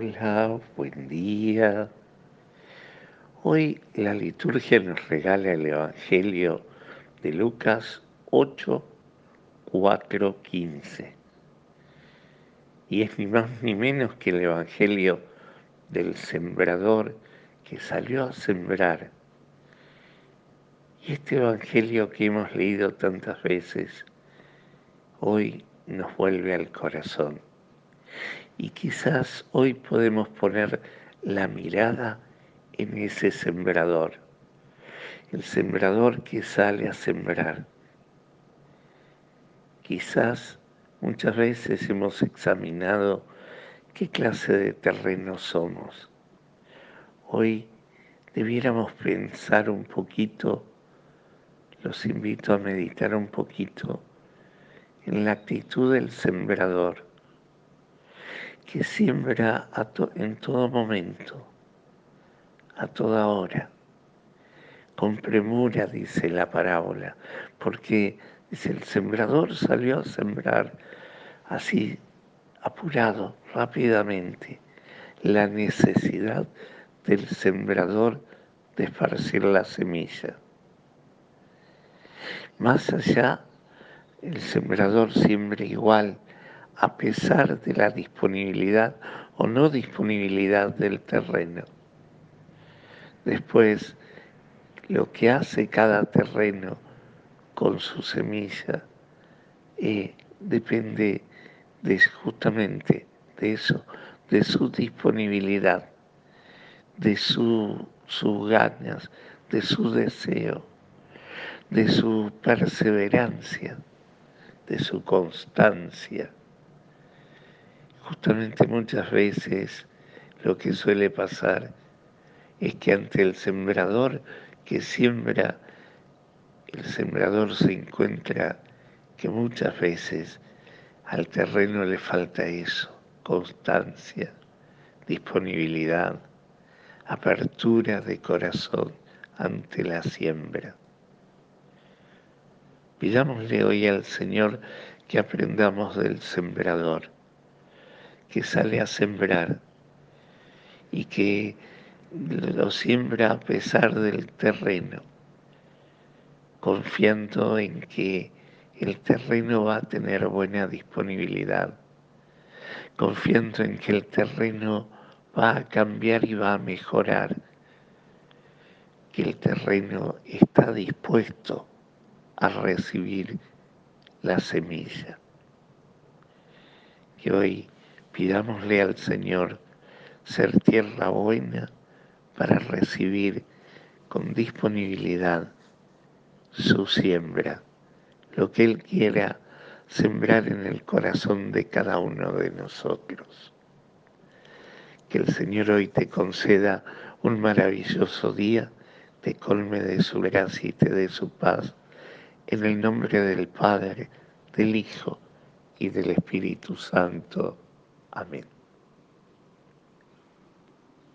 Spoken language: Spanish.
Hola, buen día. Hoy la liturgia nos regala el Evangelio de Lucas 8, 4, 15. Y es ni más ni menos que el Evangelio del sembrador que salió a sembrar. Y este Evangelio que hemos leído tantas veces, hoy nos vuelve al corazón. Y quizás hoy podemos poner la mirada en ese sembrador, el sembrador que sale a sembrar. Quizás muchas veces hemos examinado qué clase de terreno somos. Hoy debiéramos pensar un poquito, los invito a meditar un poquito en la actitud del sembrador, que siembra en todo momento, a toda hora, con premura, dice la parábola, porque dice, el sembrador salió a sembrar así, apurado, rápidamente, la necesidad del sembrador de esparcir la semilla. Más allá el sembrador siembra igual a pesar de la disponibilidad o no disponibilidad del terreno. Después, lo que hace cada terreno con su semilla eh, depende de, justamente de eso, de su disponibilidad, de sus ganas, de su deseo, de su perseverancia de su constancia. Justamente muchas veces lo que suele pasar es que ante el sembrador que siembra, el sembrador se encuentra que muchas veces al terreno le falta eso, constancia, disponibilidad, apertura de corazón ante la siembra. Pidámosle hoy al Señor que aprendamos del sembrador, que sale a sembrar y que lo siembra a pesar del terreno, confiando en que el terreno va a tener buena disponibilidad, confiando en que el terreno va a cambiar y va a mejorar, que el terreno está dispuesto a recibir la semilla. Que hoy pidámosle al Señor ser tierra buena para recibir con disponibilidad su siembra, lo que Él quiera sembrar en el corazón de cada uno de nosotros. Que el Señor hoy te conceda un maravilloso día, te colme de su gracia y te dé su paz en el nombre del Padre, del Hijo y del Espíritu Santo. Amén.